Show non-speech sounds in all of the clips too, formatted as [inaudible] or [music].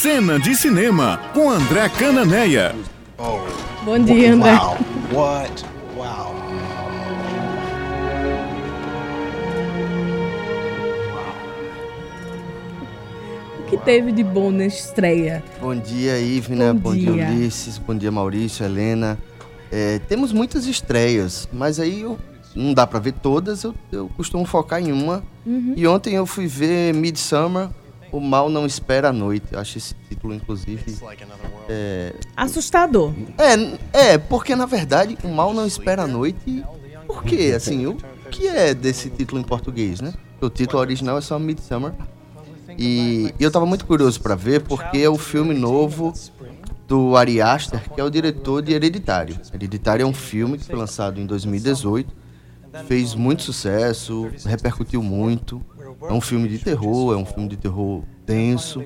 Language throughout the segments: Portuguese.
Cena de Cinema, com André Cananeia. Oh, Bom dia, André. wow. What? Wow. O que teve de bom na estreia? Bom dia, Ivna. Bom Bom, dia. dia. Ulisses. Bom dia, Maurício, Helena. É, temos muitas estreias, mas aí eu- não dá pra ver todas. Eu, eu costumo focar em uma. Uhum. E ontem eu fui ver Midsummer, O Mal Não Espera a Noite. Eu acho esse título, inclusive. É, Assustador. é, é, porque na verdade O Mal Não Espera a Noite. Por quê? Assim, o que é desse título em português, né? O título original é só Midsummer. E eu tava muito curioso pra ver porque é o filme novo do Ari Aster, que é o diretor de Hereditário. Hereditário é um filme que foi lançado em 2018, fez muito sucesso, repercutiu muito. É um filme de terror, é um filme de terror denso,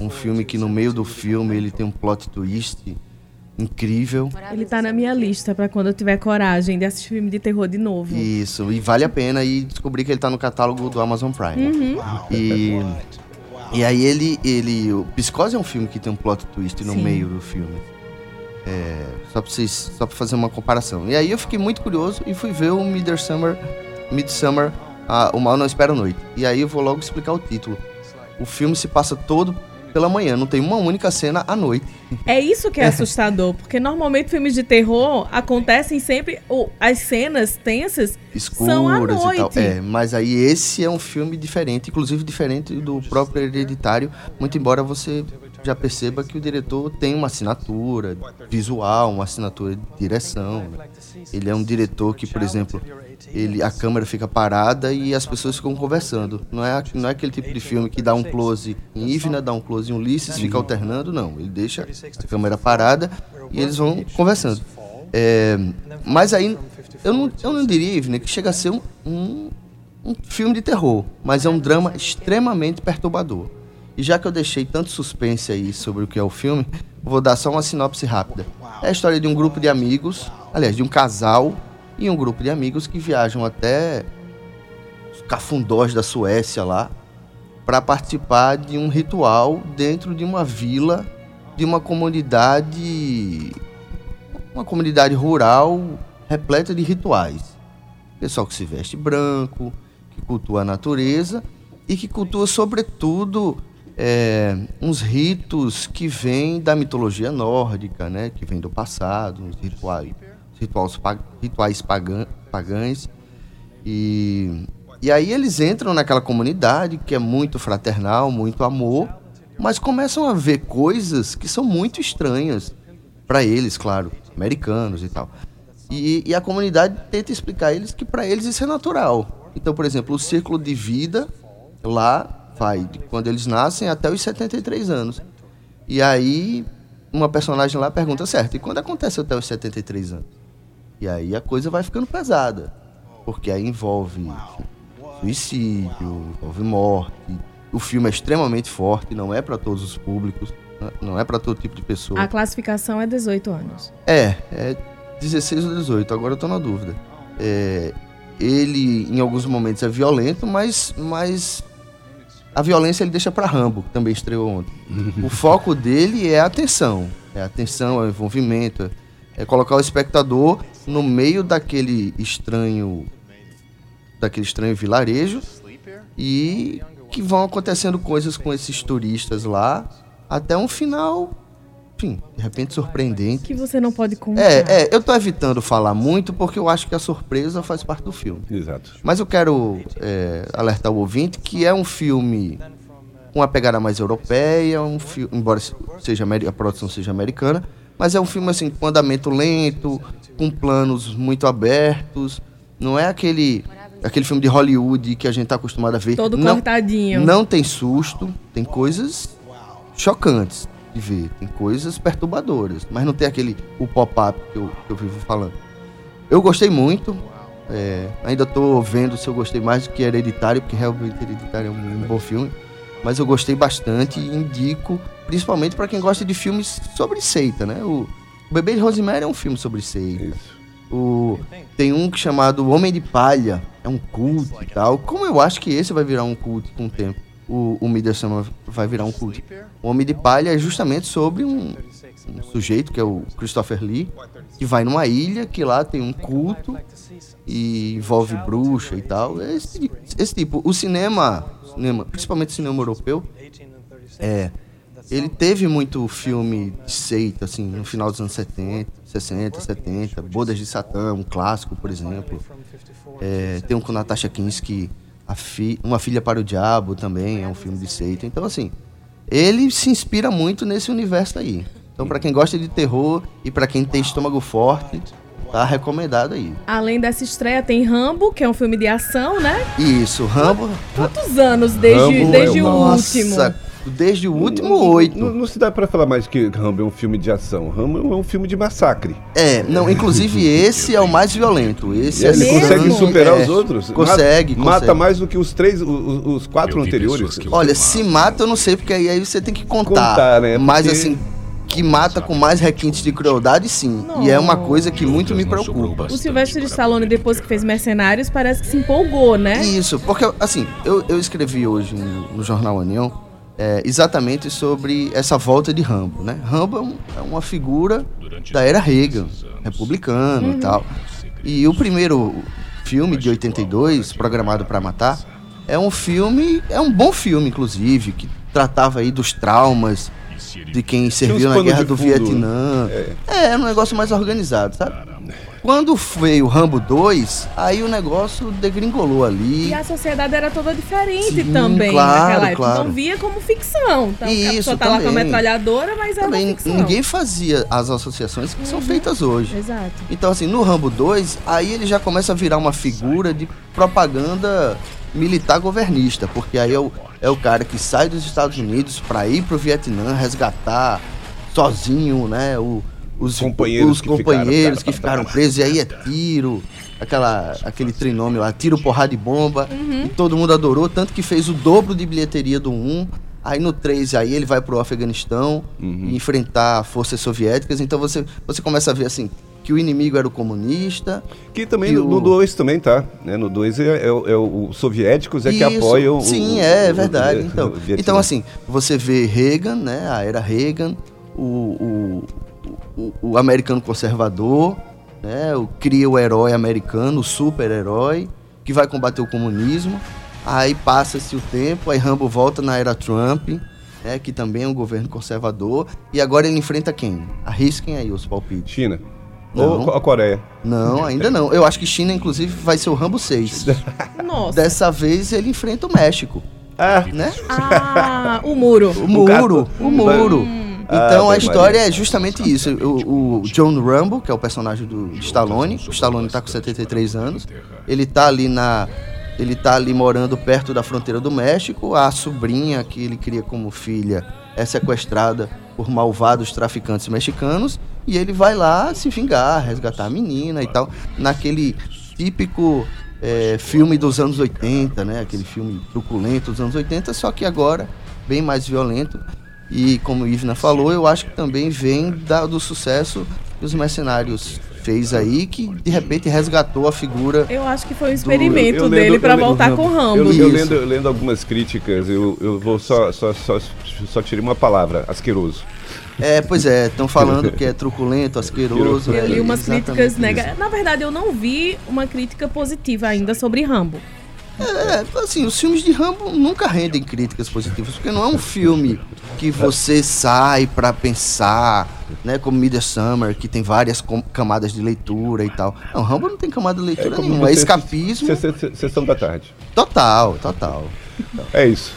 um filme que no meio do filme ele tem um plot twist incrível. Ele tá na minha lista pra quando eu tiver coragem de assistir filme de terror de novo. Isso, e vale a pena e descobrir que ele tá no catálogo do Amazon Prime. Uhum. E, e aí ele, ele. O Psicose é um filme que tem um plot twist no Sim. meio do filme. É, só, pra vocês, só pra fazer uma comparação. E aí eu fiquei muito curioso e fui ver o Midsummer, Midsummer a, O Mal Não Espera a Noite. E aí eu vou logo explicar o título. O filme se passa todo pela manhã, não tem uma única cena à noite. É isso que é [laughs] assustador, porque normalmente filmes de terror acontecem sempre. ou as cenas tensas são à escuras e tal. noite. É, mas aí esse é um filme diferente, inclusive diferente do próprio Hereditário, muito embora você já perceba que o diretor tem uma assinatura visual, uma assinatura de direção. né? Ele é um diretor que, por exemplo, ele, a câmera fica parada e as pessoas ficam conversando. Não é, não é aquele tipo de filme que dá um close em Ivna, dá um close em Ulisses, fica alternando, não. Ele deixa a câmera parada e eles vão conversando. É, mas aí, eu não, eu não diria, Ivna, que chega a ser um, um, um filme de terror, mas é um drama extremamente perturbador. Já que eu deixei tanto suspense aí sobre o que é o filme, vou dar só uma sinopse rápida. É a história de um grupo de amigos, aliás, de um casal e um grupo de amigos que viajam até os cafundós da Suécia lá para participar de um ritual dentro de uma vila de uma comunidade uma comunidade rural repleta de rituais. Pessoal que se veste branco, que cultua a natureza e que cultua sobretudo é, uns ritos que vêm da mitologia nórdica, né? Que vêm do passado, uns rituais, rituais, rituais pagã, pagãs. E, e aí eles entram naquela comunidade que é muito fraternal, muito amor, mas começam a ver coisas que são muito estranhas para eles, claro, americanos e tal. E, e a comunidade tenta explicar a eles que para eles isso é natural. Então, por exemplo, o círculo de vida lá vai de quando eles nascem até os 73 anos. E aí uma personagem lá pergunta, certo, e quando acontece até os 73 anos? E aí a coisa vai ficando pesada. Porque aí envolve suicídio, envolve morte. O filme é extremamente forte, não é para todos os públicos, não é para todo tipo de pessoa. A classificação é 18 anos. É, é 16 ou 18, agora eu tô na dúvida. É, ele, em alguns momentos, é violento, mas, mas a violência ele deixa pra Rambo, que também estreou ontem. o [laughs] foco dele é a atenção. É a atenção, é o envolvimento, é colocar o espectador no meio daquele estranho daquele estranho vilarejo e que vão acontecendo coisas com esses turistas lá até um final, enfim, de repente surpreendente. Que você não pode contar. É, é, eu tô evitando falar muito porque eu acho que a surpresa faz parte do filme. Exato. Mas eu quero é, alertar o ouvinte que é um filme com uma pegada mais europeia, um embora seja a produção seja americana, mas é um filme assim com andamento lento, com planos muito abertos. Não é aquele aquele filme de Hollywood que a gente tá acostumado a ver. Todo não, cortadinho. não tem susto, tem coisas chocantes de ver, tem coisas perturbadoras, mas não tem aquele o pop-up que eu, que eu vivo falando. Eu gostei muito, é, ainda tô vendo se eu gostei mais do que Hereditário, porque realmente Hereditário é um, um bom filme, mas eu gostei bastante e indico, principalmente para quem gosta de filmes sobre seita, né? O, o Bebê de Rosemary é um filme sobre seita. Isso. O, tem um chamado Homem de Palha, é um culto e tal. Como eu acho que esse vai virar um culto com o tempo. O, o Midsummer vai virar um culto. O Homem de Palha é justamente sobre um, um sujeito, que é o Christopher Lee, que vai numa ilha que lá tem um culto e envolve bruxa e tal. É esse, esse tipo. O cinema, cinema, principalmente o cinema europeu, é, ele teve muito filme de seita, assim, no final dos anos 70, 60, 70. Bodas de Satã, um clássico, por exemplo. É, tem um com Natasha Kinski, fi, Uma Filha para o Diabo também, é um filme de seita. Então, assim, ele se inspira muito nesse universo aí. Então, para quem gosta de terror e para quem tem estômago forte, tá recomendado aí. Além dessa estreia, tem Rambo, que é um filme de ação, né? Isso, Rambo. Quantos anos desde, Rambo desde é o nossa, último? Desde o último oito. Não, não, se dá para falar mais que Rambo é um filme de ação. Rambo é um filme de massacre. É, não, inclusive [laughs] esse é o mais violento. Esse é ele consegue superar é, os outros? Consegue, mata, consegue. Mata mais do que os três, os, os quatro anteriores. Olha, se mata eu não sei, porque aí, aí você tem que contar. contar né? Mas porque... assim, que mata com mais requintes de crueldade, sim. Não. E é uma coisa que muito me preocupa. O Silvestre Stallone, depois que fez Mercenários, parece que se empolgou, né? Isso, porque, assim, eu, eu escrevi hoje no, no Jornal União é, exatamente sobre essa volta de Rambo, né? Rambo é, um, é uma figura da era Reagan, republicano uhum. e tal. E o primeiro filme de 82, programado para matar, é um filme, é um bom filme, inclusive, que tratava aí dos traumas de quem serviu na guerra do Vietnã. É. é, era um negócio mais organizado, sabe? Quando veio o Rambo 2, aí o negócio degringolou ali. E a sociedade era toda diferente Sim, também claro, naquela época. Claro. Não via como ficção. Então, Isso, a pessoa tá também. lá com a metralhadora, mas era também, ficção. Ninguém fazia as associações que uhum. são feitas hoje. Exato. Então, assim, no Rambo 2, aí ele já começa a virar uma figura de propaganda militar governista, porque aí é o, é o cara que sai dos Estados Unidos para ir pro Vietnã resgatar sozinho, né, o, os companheiros, os que, companheiros ficaram, que ficaram presos, e aí é tiro, aquela, aquele trinômio lá, tiro, porrada e bomba, uhum. e todo mundo adorou, tanto que fez o dobro de bilheteria do 1, aí no 3 aí ele vai pro Afeganistão uhum. e enfrentar forças soviéticas, então você, você começa a ver assim, que o inimigo era o comunista. Que também que no 2 o... também tá. Né? No 2 é, é, é, os soviéticos é Isso, que apoiam Sim, o, é, é verdade. O, então, então, assim, você vê Reagan, né? A era Reagan, o, o, o americano conservador, né? O, cria o herói americano, o super-herói, que vai combater o comunismo. Aí passa-se o tempo, aí Rambo volta na era Trump, né, que também é um governo conservador. E agora ele enfrenta quem? Arrisquem aí os palpites. China. Não. Ou a Coreia? Não, ainda não. Eu acho que China, inclusive, vai ser o Rambo 6. [laughs] Nossa. Dessa vez ele enfrenta o México. Ah, né? Ah, o muro. O muro, o, o muro. Hum. Então ah, a história é justamente isso. O, o, John Rambo, que é o personagem do Stallone, o Stallone tá com 73 anos, ele tá ali na ele tá ali morando perto da fronteira do México, a sobrinha que ele cria como filha é sequestrada por malvados traficantes mexicanos e ele vai lá se vingar, resgatar a menina e tal, naquele típico é, filme dos anos 80, né? Aquele filme truculento dos anos 80, só que agora bem mais violento. E como Ivna falou, eu acho que também vem da, do sucesso que os mercenários fez aí que de repente resgatou a figura. Eu acho que foi um experimento do... dele para voltar com o Rambo. Eu, eu, lendo, eu, lendo, algumas críticas, eu, eu vou só, só, só, só tirei uma palavra, asqueroso. É, pois é, estão falando que é [laughs] truculento, asqueroso. Eu li umas críticas negativas. Na verdade, eu não vi uma crítica positiva ainda sobre Rambo. É, assim, os filmes de Rambo nunca rendem críticas positivas, porque não é um filme que você sai para pensar, né, como Midsummer, que tem várias camadas de leitura e tal. Não, Rambo não tem camada de leitura é nenhuma, é escapismo. Sessão da tarde. Total, total. É isso.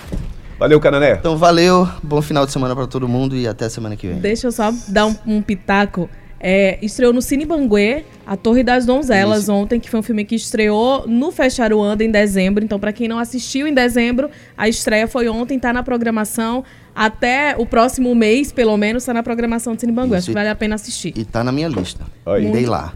Valeu, Canané. Então, valeu. Bom final de semana para todo mundo e até semana que vem. Deixa eu só dar um, um pitaco. É, estreou no Cine Banguê, A Torre das Donzelas, Isso. ontem, que foi um filme que estreou no Fecharuanda em dezembro. Então, para quem não assistiu em dezembro, a estreia foi ontem, tá na programação. Até o próximo mês, pelo menos, tá na programação do Cine Banguê. Acho que vale a pena assistir. E tá na minha lista. Irei lá.